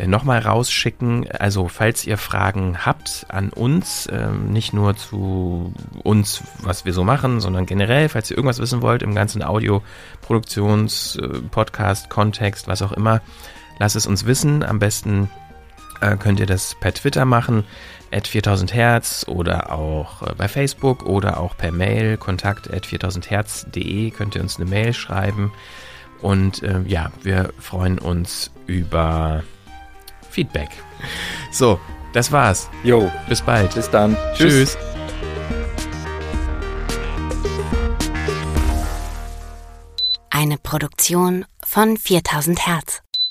nochmal rausschicken. Also falls ihr Fragen habt an uns, ähm, nicht nur zu uns, was wir so machen, sondern generell, falls ihr irgendwas wissen wollt im ganzen Audio-Produktions-, äh, Podcast, Kontext, was auch immer, lasst es uns wissen. Am besten äh, könnt ihr das per Twitter machen, at 4000 Hertz oder auch äh, bei Facebook oder auch per Mail, kontakt at 4000 Hertz.de könnt ihr uns eine Mail schreiben. Und äh, ja, wir freuen uns über Feedback. So, das war's. Jo. Bis bald. Bis dann. Tschüss. Tschüss. Eine Produktion von 4000 Hertz.